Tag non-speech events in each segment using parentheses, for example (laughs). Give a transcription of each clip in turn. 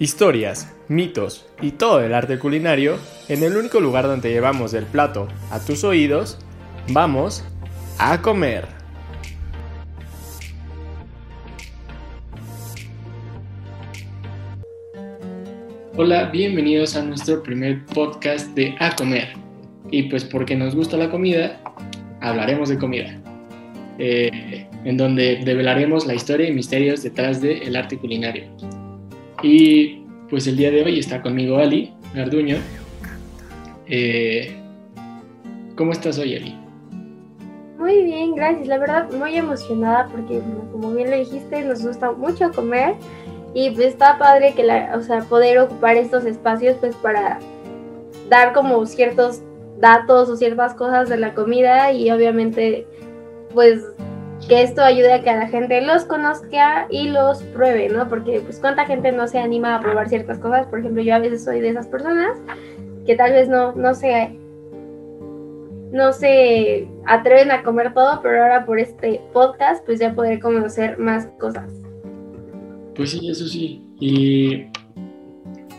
Historias, mitos y todo el arte culinario en el único lugar donde llevamos el plato a tus oídos, vamos a comer. Hola, bienvenidos a nuestro primer podcast de A Comer. Y pues porque nos gusta la comida, hablaremos de comida. Eh, en donde develaremos la historia y misterios detrás del arte culinario. Y pues el día de hoy está conmigo Ali Garduño. Eh, ¿Cómo estás hoy, Ali? Muy bien, gracias. La verdad, muy emocionada porque, como bien lo dijiste, nos gusta mucho comer y pues está padre que la, o sea, poder ocupar estos espacios pues para dar como ciertos datos o ciertas cosas de la comida y obviamente pues que esto ayude a que la gente los conozca y los pruebe, ¿no? Porque pues cuánta gente no se anima a probar ciertas cosas, por ejemplo, yo a veces soy de esas personas que tal vez no, no se no se atreven a comer todo, pero ahora por este podcast pues ya podré conocer más cosas. Pues sí, eso sí. Y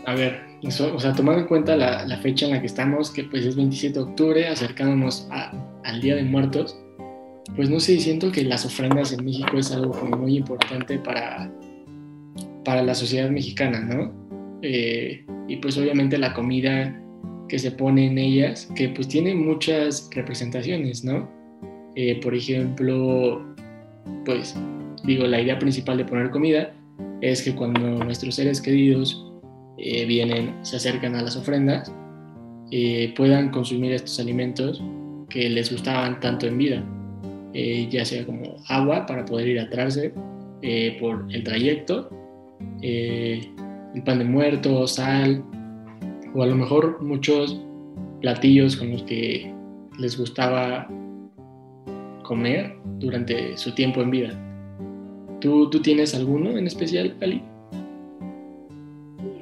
a ver, o sea, tomando en cuenta la, la, fecha en la que estamos, que pues es 27 de octubre, acercándonos al Día de Muertos, pues no sé, siento que las ofrendas en México es algo como muy importante para, para la sociedad mexicana, ¿no? Eh, y pues obviamente la comida que se pone en ellas, que pues tiene muchas representaciones, ¿no? Eh, por ejemplo, pues digo, la idea principal de poner comida es que cuando nuestros seres queridos eh, vienen, se acercan a las ofrendas, puedan consumir estos alimentos que les gustaban tanto en vida. Eh, ya sea como agua para poder ir hidratarse eh, por el trayecto, eh, el pan de muerto, sal, o a lo mejor muchos platillos con los que les gustaba comer durante su tiempo en vida. ¿Tú, tú tienes alguno en especial, Ali?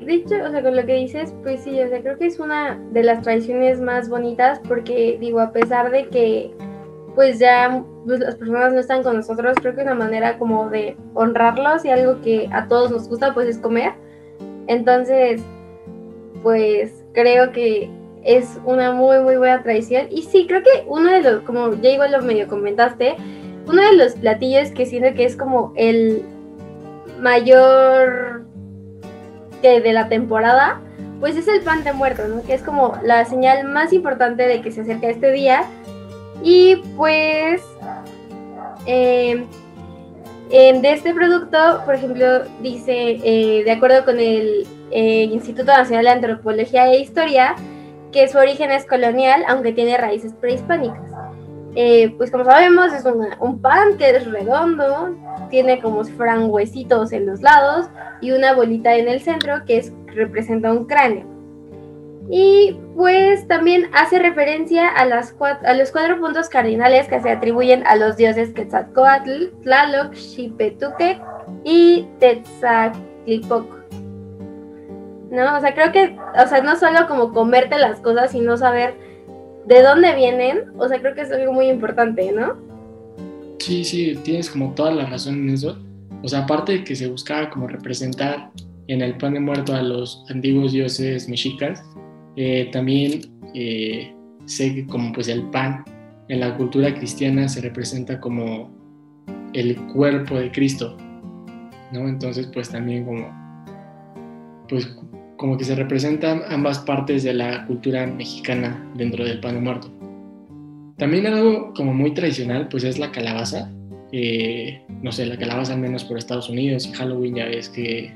De o sea, con lo que dices, pues sí, o creo que es una de las tradiciones más bonitas porque, digo, a pesar de que pues ya pues, las personas no están con nosotros, creo que una manera como de honrarlos y algo que a todos nos gusta pues es comer. Entonces, pues creo que es una muy muy buena tradición y sí, creo que uno de los, como ya igual lo medio comentaste, uno de los platillos que siento que es como el mayor que de la temporada, pues es el pan de muerto, ¿no? Que es como la señal más importante de que se acerca este día y pues em, em, de este producto, por ejemplo, dice, eh, de acuerdo con el eh, Instituto Nacional de Antropología e Historia, que su origen es colonial, aunque tiene raíces prehispánicas. Eh, pues como sabemos, es un pan que es redondo, tiene como si fueran huesitos en los lados y una bolita en el centro que es, representa un cráneo. Y pues también hace referencia a, las a los cuatro puntos cardinales que se atribuyen a los dioses Quetzalcoatl, Tlaloc, Xipetuque y Tetzatlipoc. ¿No? O sea, creo que, o sea, no solo como comerte las cosas, sino saber de dónde vienen. O sea, creo que es algo muy importante, ¿no? Sí, sí, tienes como toda la razón en eso. O sea, aparte de que se buscaba como representar en el pan de muerto a los antiguos dioses mexicas, eh, también eh, sé que como pues el pan en la cultura cristiana se representa como el cuerpo de Cristo, ¿no? Entonces pues también como pues como que se representan ambas partes de la cultura mexicana dentro del pan muerto. También algo como muy tradicional pues es la calabaza, eh, no sé, la calabaza al menos por Estados Unidos y Halloween ya ves que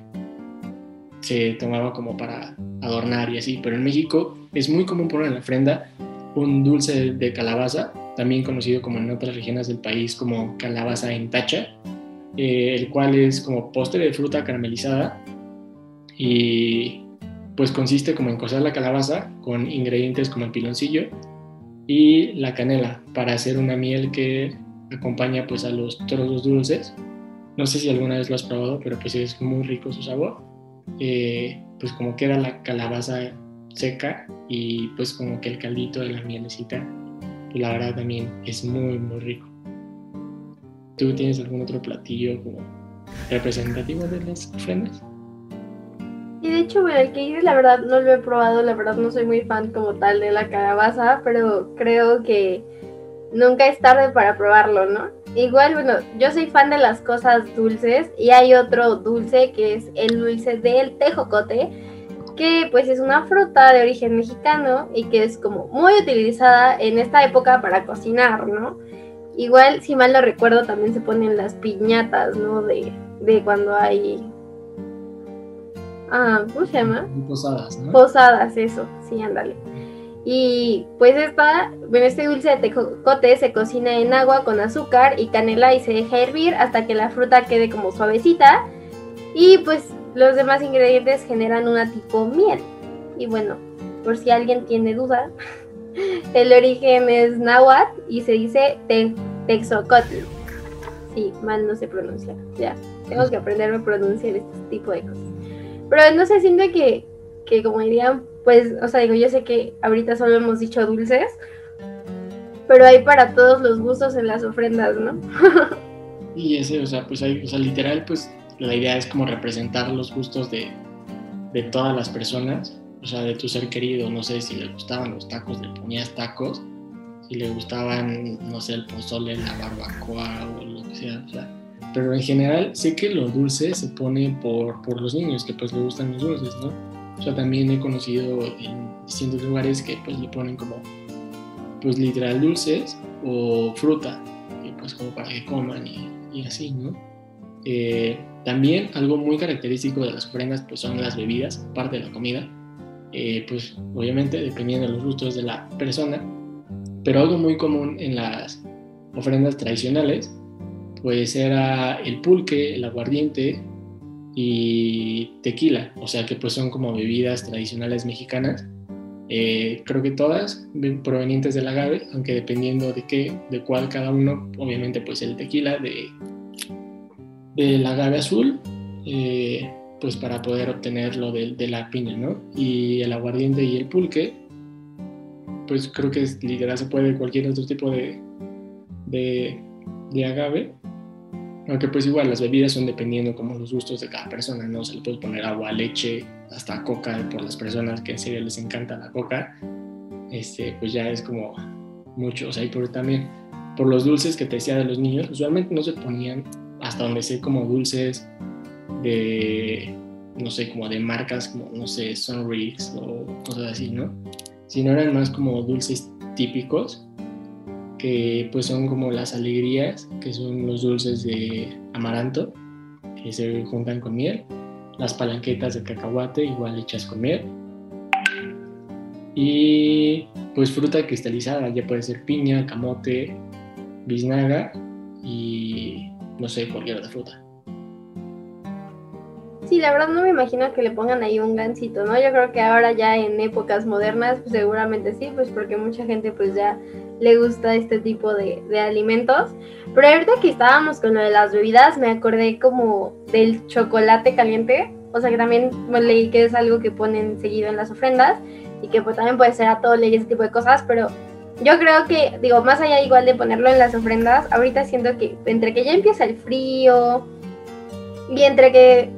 se tomaba como para adornar y así, pero en México es muy común poner en la ofrenda un dulce de calabaza, también conocido como en otras regiones del país como calabaza en tacha, eh, el cual es como postre de fruta caramelizada y pues consiste como en cocer la calabaza con ingredientes como el piloncillo y la canela para hacer una miel que acompaña pues a los trozos dulces. No sé si alguna vez lo has probado, pero pues es muy rico su sabor. Eh, pues como queda la calabaza seca y pues como que el caldito de la mielecita, pues la verdad también es muy, muy rico. ¿Tú tienes algún otro platillo como representativo de las ofrendas? Y de hecho, bueno, el que dices, la verdad no lo he probado, la verdad no soy muy fan como tal de la calabaza, pero creo que nunca es tarde para probarlo, ¿no? Igual, bueno, yo soy fan de las cosas dulces y hay otro dulce que es el dulce del tejocote, que pues es una fruta de origen mexicano y que es como muy utilizada en esta época para cocinar, ¿no? Igual, si mal no recuerdo, también se ponen las piñatas, ¿no? De, de cuando hay... Ah, ¿cómo se llama? Posadas, ¿no? Posadas, eso, sí, ándale. Y pues esta, este dulce de tejocote se cocina en agua con azúcar y canela y se deja hervir hasta que la fruta quede como suavecita. Y pues los demás ingredientes generan una tipo miel. Y bueno, por si alguien tiene duda, (laughs) el origen es náhuatl y se dice te texocotl. Sí, mal no se pronuncia. Ya, tengo que aprenderme a pronunciar este tipo de cosas. Pero no sé, siento que, que como dirían pues, o sea, digo, yo sé que ahorita solo hemos dicho dulces, pero hay para todos los gustos en las ofrendas, ¿no? (laughs) y ese, o sea, pues hay, o sea, literal, pues la idea es como representar los gustos de, de todas las personas, o sea, de tu ser querido, no sé si le gustaban los tacos, le ponías tacos, si le gustaban, no sé, el pozole, la barbacoa o lo que sea, o sea, pero en general sé que lo dulce se pone por, por los niños, que pues le gustan los dulces, ¿no? También he conocido en distintos lugares que pues le ponen como, pues literal dulces o fruta, y pues como para que coman y, así, ¿no? Eh, también algo muy característico de las ofrendas pues son las bebidas, parte de la comida, eh, pues obviamente dependiendo de los gustos de la persona, pero algo muy común en las ofrendas tradicionales pues era el pulque, el aguardiente, y tequila, o sea que pues son como bebidas tradicionales mexicanas. Eh, creo que todas provenientes del agave, aunque dependiendo de qué, de cuál cada uno, obviamente pues el tequila de del agave azul, eh, pues para poder obtenerlo de, de, la piña, ¿no? Y el aguardiente y el pulque, pues creo que literal se puede cualquier otro tipo de, de, de agave, aunque pues igual las bebidas son dependiendo como los gustos de cada persona, ¿no? Se le puede poner agua, leche, hasta coca por las personas que en serio les encanta la coca. Este, pues ya es como mucho, o sea, y por también por los dulces que te decía de los niños, usualmente no se ponían hasta donde sé como dulces de, no sé, como de marcas como, no sé, Sunrix o cosas así, ¿no? Sino eran más como dulces típicos que pues son como las alegrías, que son los dulces de amaranto, que se juntan con miel, las palanquetas de cacahuate igual hechas con miel, y pues fruta cristalizada, ya puede ser piña, camote, biznaga y no sé, cualquier otra fruta. Sí, la verdad no me imagino que le pongan ahí un gansito, ¿no? Yo creo que ahora ya en épocas modernas, pues seguramente sí, pues porque mucha gente pues ya le gusta este tipo de, alimentos. Pero ahorita que estábamos con lo de las bebidas, me acordé como del chocolate caliente. O sea que también leí que es algo que ponen seguido en las ofrendas y que pues también puede ser a todo y ese tipo de cosas, pero yo creo que, digo, más allá igual de ponerlo en las ofrendas, ahorita siento que entre que ya empieza el frío y entre que,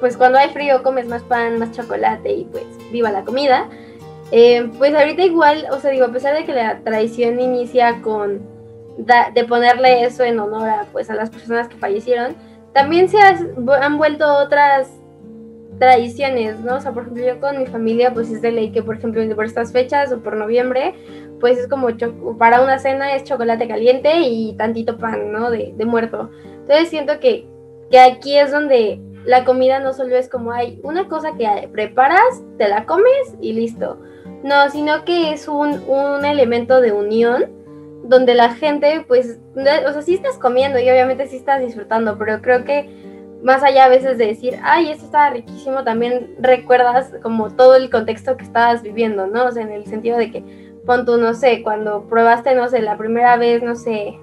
pues cuando hay frío comes más pan, más chocolate y pues viva la comida, eh, pues ahorita igual, o sea, digo, a pesar de que la tradición inicia con de ponerle eso en honor a, pues, a las personas que fallecieron, también se han vuelto otras tradiciones, ¿no? O sea, por ejemplo, yo con mi familia, pues es de ley que, por ejemplo, por estas fechas o por noviembre, pues es como para una cena es chocolate caliente y tantito pan, ¿no? De, de muerto. Entonces siento que, que aquí es donde la comida no solo es como hay una cosa que preparas, te la comes y listo no, sino que es un, un elemento de unión donde la gente, pues, o sea, sí estás comiendo y obviamente sí estás disfrutando, pero creo que más allá a veces de decir, ay, esto estaba riquísimo, también recuerdas como todo el contexto que estabas viviendo, ¿no? O sea, en el sentido de que, pon tú, no sé, cuando probaste, no sé, la primera vez, no sé,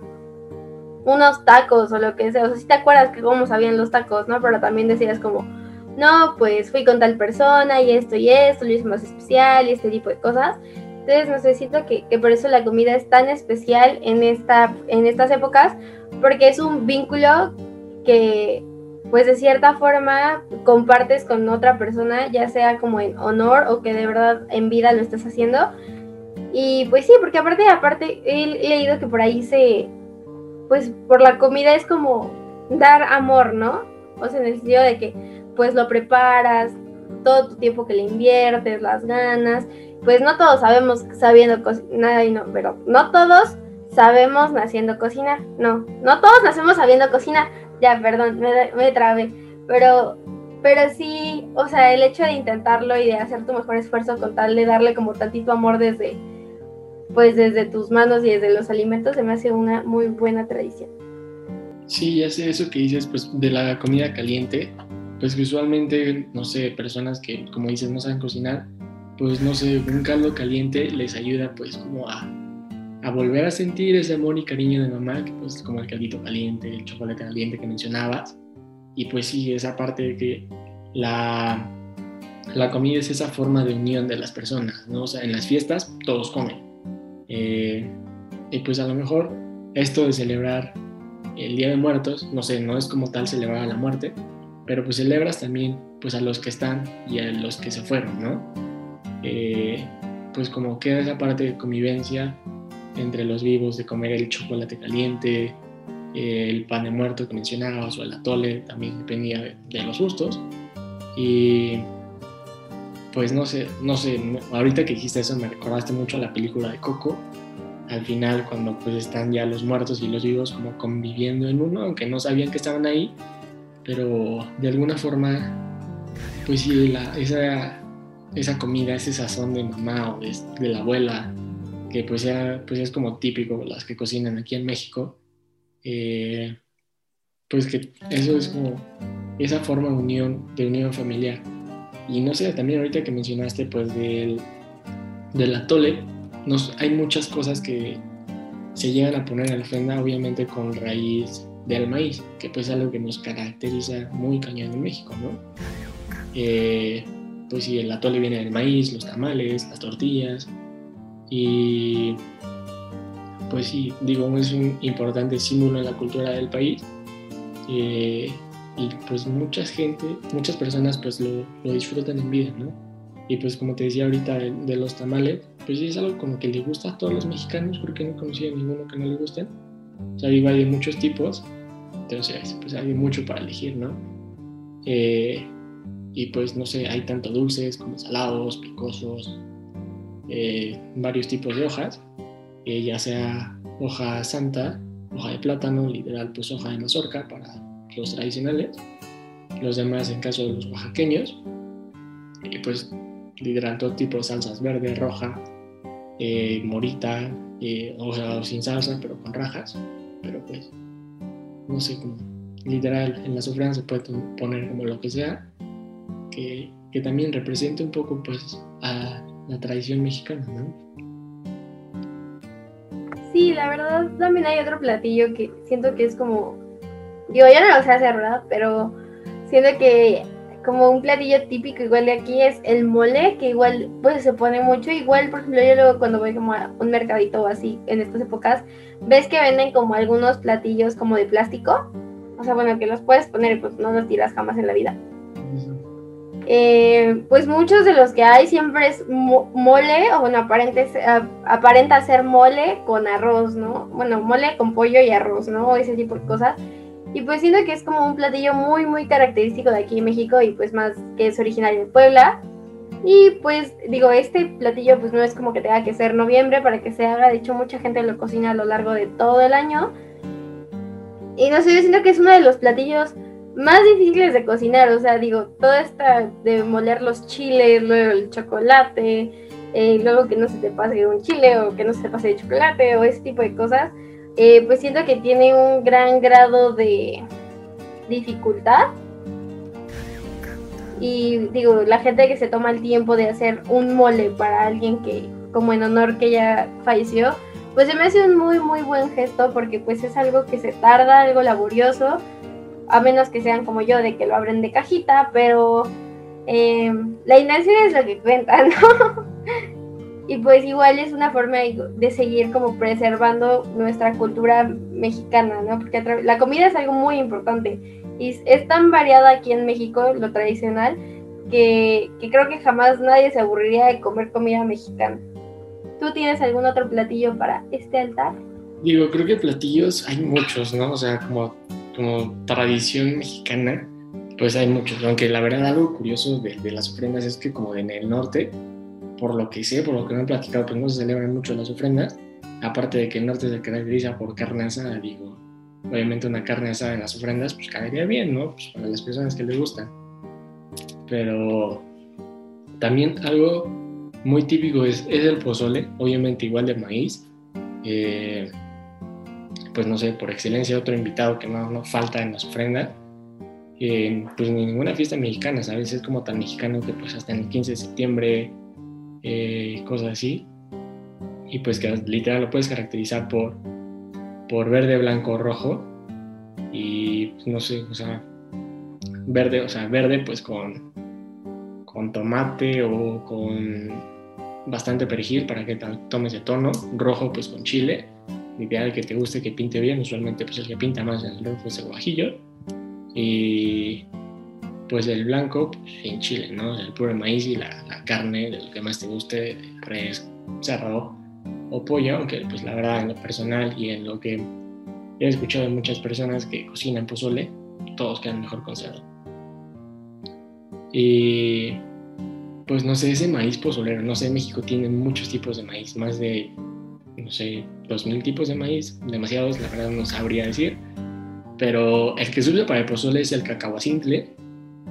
unos tacos o lo que sea, o sea, sí te acuerdas que cómo sabían los tacos, ¿no? Pero también decías como, no, pues fui con tal persona y esto y esto, lo hice más especial y este tipo de cosas. Entonces, no sé, siento que, por eso la comida es tan especial en, esta, en estas épocas, porque es un vínculo que, pues de cierta forma compartes con otra persona, ya sea como en honor o que de verdad en vida lo estás haciendo. Y pues sí, porque aparte, aparte, he leído que por ahí se, pues por la comida es como dar amor, ¿no? O sea, en el sentido de que pues lo preparas, todo tu tiempo que le inviertes, las ganas, pues no todos sabemos sabiendo cocinar, no, pero no todos sabemos naciendo cocinar, no, no todos nacemos sabiendo cocinar, ya, perdón, me, me trabé, pero, pero sí, o sea, el hecho de intentarlo y de hacer tu mejor esfuerzo con tal de darle como tantito amor desde, pues desde tus manos y desde los alimentos, se me hace una muy buena tradición. Sí, ya sé eso que dices, pues de la comida caliente, pues visualmente, no sé, personas que, como dices, no saben cocinar, pues no sé, un caldo caliente les ayuda pues como a, a, volver a sentir ese amor y cariño de mamá, que pues como el caldito caliente, el chocolate caliente que mencionabas. Y pues sí, esa parte de que la, la comida es esa forma de unión de las personas, ¿no? O sea, en las fiestas todos comen. Eh, y pues a lo mejor esto de celebrar el Día de Muertos, no sé, no es como tal celebrar la muerte, pero pues celebras también pues a los que están y a los que se fueron, ¿no? Eh, pues como queda esa parte de convivencia entre los vivos, de comer el chocolate caliente, eh, el pan de muerto que mencionabas o el atole, también dependía de, los gustos. Y pues no sé, no sé, ahorita que dijiste eso me recordaste mucho a la película de Coco, al final cuando pues están ya los muertos y los vivos como conviviendo en uno, aunque no sabían que estaban ahí, pero de alguna forma, pues sí, la, esa, esa comida, ese sazón de mamá o de, la abuela, que pues, ya, pues es como típico las que cocinan aquí en México, eh, pues que eso es como esa forma de unión, de unión familiar. Y no sé, también ahorita que mencionaste pues del, del atole, nos, hay muchas cosas que se llegan a poner a la ofrenda, obviamente con raíz del maíz, que pues es algo que nos caracteriza muy cañón en México, ¿no? Eh, pues sí, el atole viene del maíz, los tamales, las tortillas, y pues sí, digo, es un importante símbolo en la cultura del país, eh, y pues mucha gente, muchas personas pues lo, lo, disfrutan en vida, ¿no? Y pues como te decía ahorita de, los tamales, pues sí es algo como que le gusta a todos los mexicanos, porque no conocía a ninguno que no le gusten o sea, hay de muchos tipos, entonces pues hay mucho para elegir, ¿no? Eh, y pues no sé, hay tanto dulces como salados, picosos, eh, varios tipos de hojas, eh, ya sea hoja santa, hoja de plátano, literal pues hoja de mazorca para los tradicionales, los demás en caso de los oaxaqueños, pues literal todo tipo de salsas verde, roja, morita, o sea, sin salsa, pero con rajas, pero pues, no sé, como literal, en la sofrana se puede poner como lo que sea, que, que también represente un poco pues a la tradición mexicana, ¿no? Sí, la verdad también hay otro platillo que siento que es como, digo, yo no lo sé hacer, ¿verdad? Pero siento que como un platillo típico igual de aquí es el mole, que igual pues se pone mucho, igual por ejemplo yo luego cuando voy como a un mercadito o así en estas épocas, ves que venden como algunos platillos como de plástico, o sea bueno que los puedes poner pues no los tiras jamás en la vida. Eh, pues muchos de los que hay siempre es mole, o bueno, aparenta ser mole con arroz, ¿no? Bueno, mole con pollo y arroz, ¿no? Ese tipo de cosas. Y pues siento que es como un platillo muy, muy característico de aquí en México y pues más que es originario de Puebla. Y pues digo, este platillo pues no es como que tenga que ser noviembre para que se haga, de hecho mucha gente lo cocina a lo largo de todo el año. Y no sé, yo siento que es uno de los platillos más difíciles de cocinar, o sea, digo, todo esta de moler los chiles, luego el chocolate, eh, luego que no se te pase un chile o que no se te pase de chocolate o ese tipo de cosas eh, pues siento que tiene un gran grado de dificultad. Y digo, la gente que se toma el tiempo de hacer un mole para alguien que, como en honor que ya falleció, pues se me hace un muy, muy buen gesto porque pues es algo que se tarda, algo laborioso, a menos que sean como yo, de que lo abren de cajita, pero eh, la intención es lo que cuenta, (laughs) ¿no? Y pues igual es una forma de, seguir como preservando nuestra cultura mexicana, ¿no? Porque la comida es algo muy importante. Y es tan variada aquí en México lo tradicional que, que creo que jamás nadie se aburriría de comer comida mexicana. ¿Tú tienes algún otro platillo para este altar? Digo, creo que platillos hay muchos, ¿no? O sea, como, como tradición mexicana, pues hay muchos. Aunque la verdad algo curioso de, de, las ofrendas es que como en el norte, por lo que sé, por lo que me han platicado, pues no se celebran mucho las ofrendas. Aparte de que el norte se caracteriza por carne asada, digo, obviamente una carne asada en las ofrendas, pues caería bien, ¿no? Pues para las personas que les gustan. Pero también algo muy típico es, es el pozole, obviamente igual de maíz. Eh, pues no sé, por excelencia otro invitado que no, no falta en las ofrendas. Eh, pues ninguna fiesta mexicana, ¿sabes? Es como tan mexicano que pues hasta el 15 de septiembre, eh, cosas así. Y pues que literal lo puedes caracterizar por, por verde, blanco, rojo. Y pues, no sé, o sea, verde, o sea, verde pues con, con tomate o con bastante perejil para que tomes de tono, rojo pues con chile, ideal que te guste que pinte bien, usualmente pues el que pinta más el rojo es el guajillo y pues el blanco pues, en chile, ¿no? El puro maíz y la, carne de lo que más te guste, res, cerdo o pollo, aunque pues la verdad en lo personal y en lo que he escuchado de muchas personas que cocinan pozole, todos quedan mejor con cerdo. Y pues no sé, ese maíz pozolero, no sé, México tiene muchos tipos de maíz, más de, no sé, dos mil tipos de maíz, demasiados, la verdad no sabría decir, pero el que se para el pozole es el cacahuacintle,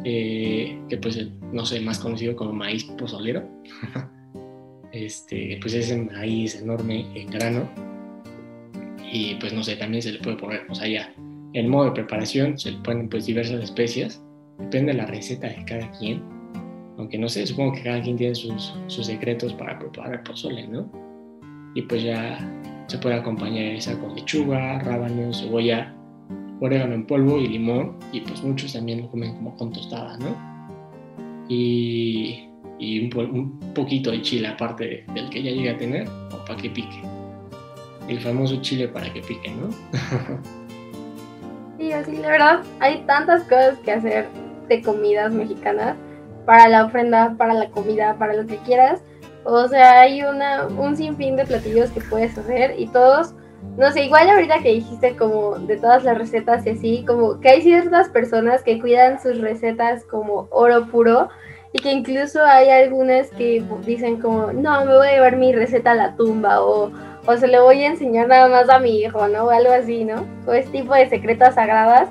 eh, que pues, no sé, más conocido como maíz pozolero, (laughs) este, pues es ese maíz enorme en grano, y pues no sé, también se le puede poner, o sea, ya, el modo de preparación se le ponen pues diversas especias, depende de la receta de cada quien, aunque no sé, supongo que cada quien tiene sus, sus secretos para preparar el pozole, ¿no? Y pues ya se puede acompañar esa con lechuga, rábano, cebolla, orégano en polvo y limón, y pues muchos también lo comen como con tostada, ¿no? Y, y un, poquito de chile aparte del que ya llega a tener, o para que pique. El famoso chile para que pique, ¿no? (laughs) sí, así, la verdad, hay tantas cosas que hacer de comidas mexicanas para la ofrenda, para la comida, para lo que quieras. O sea, hay una, un sinfín de platillos que puedes hacer y todos, no sé, igual ahorita que dijiste como de todas las recetas y así, como que hay ciertas personas que cuidan sus recetas como oro puro y que incluso hay algunas que dicen como, no, me voy a llevar mi receta a la tumba o, o se le voy a enseñar nada más a mi hijo, ¿no? O algo así, ¿no? O ese tipo de secretas sagradas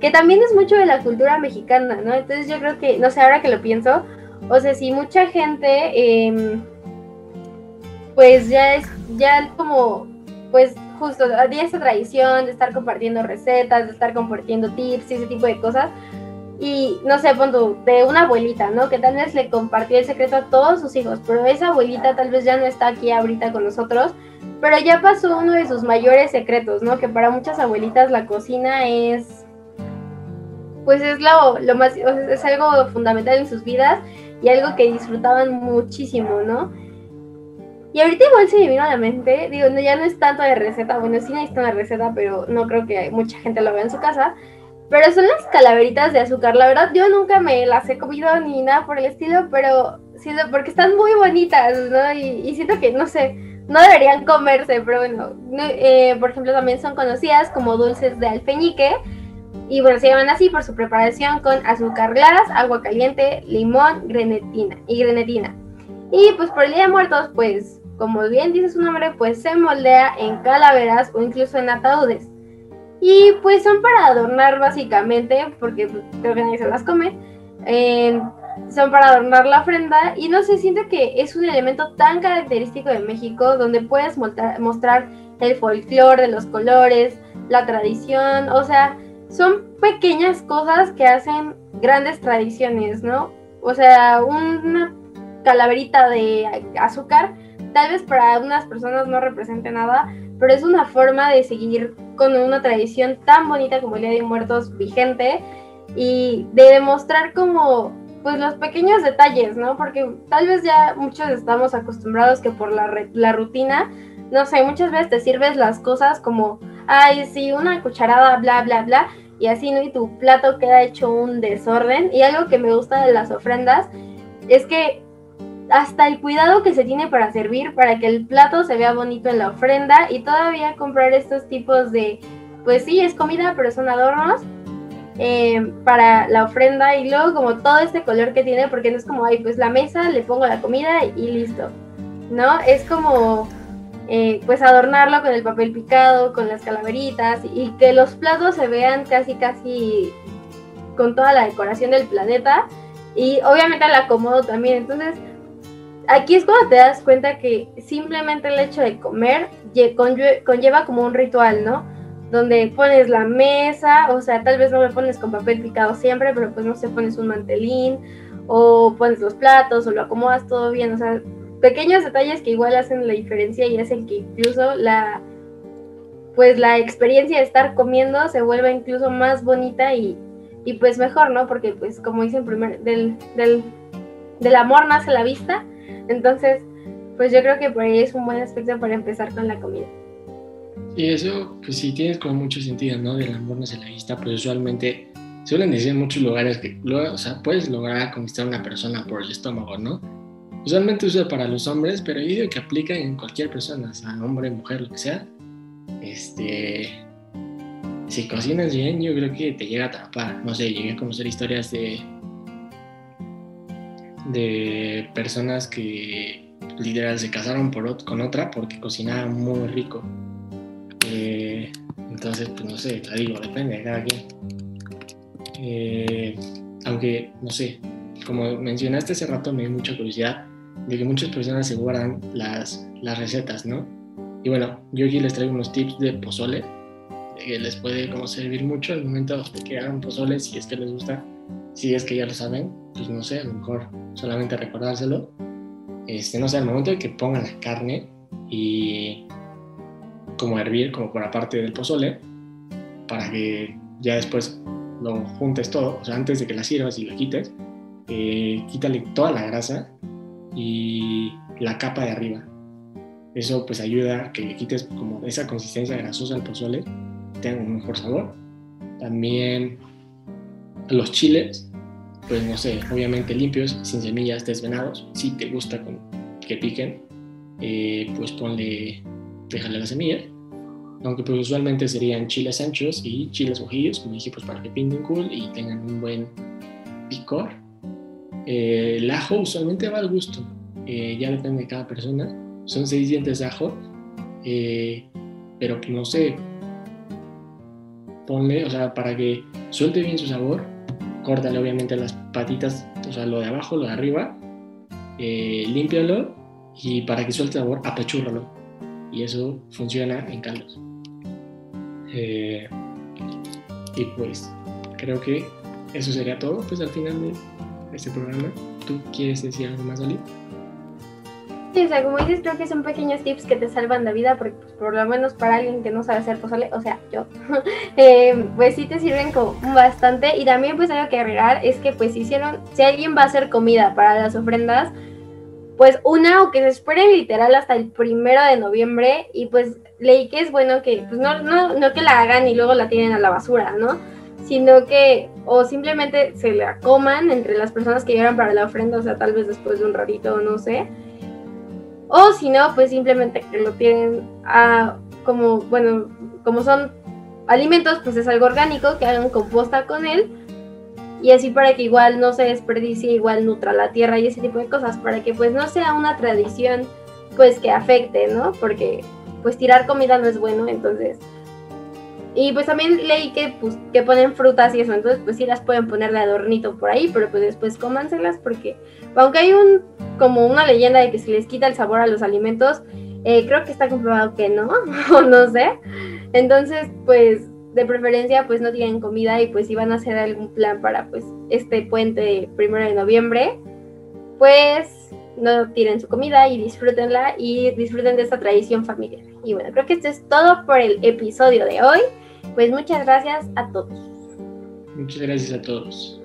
que también es mucho de la cultura mexicana, ¿no? Entonces yo creo que, no sé, ahora que lo pienso, o sea, si mucha gente, eh, pues ya es, ya como, pues justo, había esa tradición de estar compartiendo recetas, de estar compartiendo tips y ese tipo de cosas, y no sé, punto, de una abuelita, ¿no? Que tal vez le compartió el secreto a todos sus hijos, pero esa abuelita tal vez ya no está aquí ahorita con nosotros, pero ya pasó uno de sus mayores secretos, ¿no? Que para muchas abuelitas la cocina es pues es lo, lo más, es algo fundamental en sus vidas y algo que disfrutaban muchísimo, ¿no? Y ahorita igual se me vino a la mente, digo, no, ya no es tanto de receta, bueno, sí necesito una receta, pero no creo que mucha gente lo vea en su casa, pero son las calaveritas de azúcar, la verdad yo nunca me las he comido ni nada por el estilo, pero siento, porque están muy bonitas, ¿no? Y, siento que, no sé, no deberían comerse, pero bueno, eh, por ejemplo también son conocidas como dulces de alfeñique, y bueno, se llaman así por su preparación con azúcar glass, agua caliente, limón grenetina, y grenetina. Y pues por el Día de Muertos, pues como bien dice su nombre, pues se moldea en calaveras o incluso en ataúdes. Y pues son para adornar básicamente, porque pues, creo que nadie se las come. son para adornar la ofrenda y no sé, siento que es un elemento tan característico de México donde puedes mostrar el folclore de los colores, la tradición, o sea, son pequeñas cosas que hacen grandes tradiciones, ¿no? O sea, una calaverita de azúcar, tal vez para algunas personas no represente nada, pero es una forma de seguir con una tradición tan bonita como el Día de Muertos vigente y de demostrar como pues los pequeños detalles, ¿no? Porque tal vez ya muchos estamos acostumbrados que por la, la rutina, no sé, muchas veces te sirves las cosas como, ay, sí, una cucharada, bla, bla, bla, y así, ¿no? Y tu plato queda hecho un desorden. Y algo que me gusta de las ofrendas es que hasta el cuidado que se tiene para servir, para que el plato se vea bonito en la ofrenda y todavía comprar estos tipos de, pues sí, es comida, pero son adornos eh, para la ofrenda y luego como todo este color que tiene, porque no es como, ay, pues la mesa, le pongo la comida y listo, ¿no? Es como, eh, pues adornarlo con el papel picado, con las calaveritas y que los platos se vean casi, casi con toda la decoración del planeta y obviamente el acomodo también, entonces aquí es cuando te das cuenta que simplemente el hecho de comer conlleva como un ritual, ¿no? Donde pones la mesa, o sea, tal vez no lo pones con papel picado siempre, pero pues no sé, pones un mantelín, o pones los platos, o lo acomodas todo bien, o sea, pequeños detalles que igual hacen la diferencia y hacen que incluso la, pues la experiencia de estar comiendo se vuelva incluso más bonita y, y pues mejor, ¿no? Porque pues como dicen primero, del, del, del amor nace la vista entonces, pues yo creo que por ahí es un buen aspecto para empezar con la comida. Y eso, pues sí, tienes como mucho sentido, ¿no? Del amor en la vista, pues usualmente suelen decir en muchos lugares que, o sea, puedes lograr conquistar a una persona por el estómago, ¿no? Usualmente usa para los hombres, pero yo digo que aplica en cualquier persona, o sea, hombre, mujer, lo que sea. Este, si cocinas bien, yo creo que te llega a atrapar. No sé, llegué a conocer historias de de personas que literal se casaron por, con otra porque cocinaba muy rico. Eh, entonces, pues no sé, te digo, depende de cada quien. Eh, aunque, no sé, como mencionaste hace rato, me dio mucha curiosidad de que muchas personas se guardan las, las recetas, ¿no? Y bueno, yo aquí les traigo unos tips de pozole, que les puede como servir mucho al momento de que hagan pozole, si es que les gusta, si es que ya lo saben, pues no sé, a lo mejor solamente recordárselo. Este, no sé, al momento de que pongan la carne y como hervir, como por aparte del pozole, para que ya después lo juntes todo, o sea, antes de que la sirvas y la quites, eh, quítale toda la grasa y la capa de arriba. Eso pues ayuda a que le quites como esa consistencia grasosa al pozole, tenga un mejor sabor. También los chiles, pues no sé, obviamente limpios, sin semillas, desvenados. Si te gusta con, que piquen, eh, pues ponle, déjale la semilla. Aunque pues usualmente serían chiles anchos y chiles ojillos, como dije, pues para que pinten cool y tengan un buen picor. Eh, el ajo usualmente va al gusto, eh, ya depende de cada persona. Son seis dientes de ajo, pero pues no sé, ponle, o sea, para que suelte bien su sabor, córtale obviamente las patitas, o sea, lo de abajo, lo de arriba, eh, límpialo y para que suelte sabor, apachúrralo. Y eso funciona en caldos. Eh, y pues creo que eso sería todo, pues al final de este programa. ¿Tú quieres decir algo más, Ali? O sea, como dices, creo que son pequeños tips que te salvan la vida, porque pues, por lo menos para alguien que no sabe hacer pozole, o sea, yo, (laughs) eh, pues sí te sirven como bastante. Y también pues algo que agregar es que pues si hicieron, si alguien va a hacer comida para las ofrendas, pues una o que se esperen literal hasta el primero de noviembre y pues leí que es bueno que pues no, no, no que la hagan y luego la tienen a la basura, ¿no? Sino que o simplemente se la coman entre las personas que llegan para la ofrenda, o sea, tal vez después de un ratito, no sé o si no, pues simplemente que lo tienen a, como, bueno, como son alimentos, pues es algo orgánico, que hagan composta con él. Y así para que igual no se desperdicie, igual nutra la tierra y ese tipo de cosas, para que pues no sea una tradición pues que afecte, ¿no? Porque pues tirar comida no es bueno, entonces y pues también leí que, pues, que ponen frutas y eso, entonces pues sí las pueden poner de adornito por ahí, pero pues después cómanselas porque aunque hay un como una leyenda de que se les quita el sabor a los alimentos, eh, creo que está comprobado que no, (laughs) o no sé. Entonces pues de preferencia pues no tienen comida y pues si van a hacer algún plan para pues este puente primero de noviembre, pues no tiren su comida y disfrútenla y disfruten de esta tradición familiar. Y bueno, creo que esto es todo por el episodio de hoy. Pues muchas gracias a todos. Muchas gracias a todos.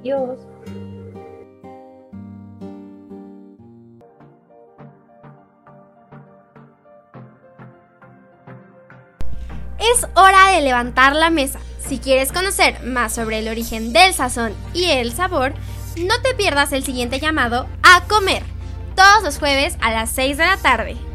Adiós. Es hora de levantar la mesa. Si quieres conocer más sobre el origen del sazón y el sabor, no te pierdas el siguiente llamado a comer, todos los jueves a las 6 de la tarde.